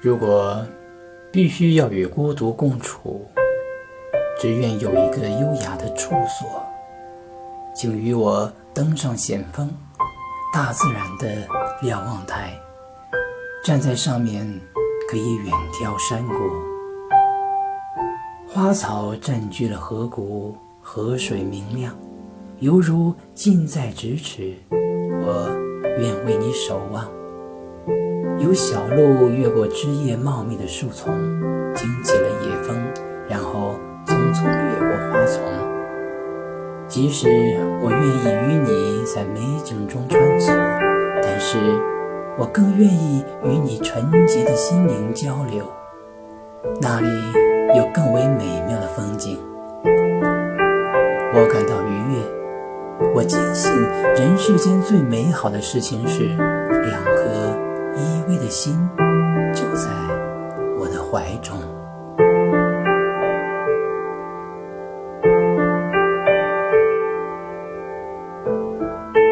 如果必须要与孤独共处，只愿有一个优雅的处所，请与我登上险峰，大自然的瞭望台，站在上面可以远眺山谷。花草占据了河谷，河水明亮，犹如近在咫尺。我愿为你守望。有小路越过枝叶茂密的树丛，惊起了野蜂，然后匆匆掠过花丛。即使我愿意与你在美景中穿梭，但是我更愿意与你纯洁的心灵交流。那里有更为美妙的风景，我感到愉悦。我坚信，人世间最美好的事情是两颗。依偎的心就在我的怀中。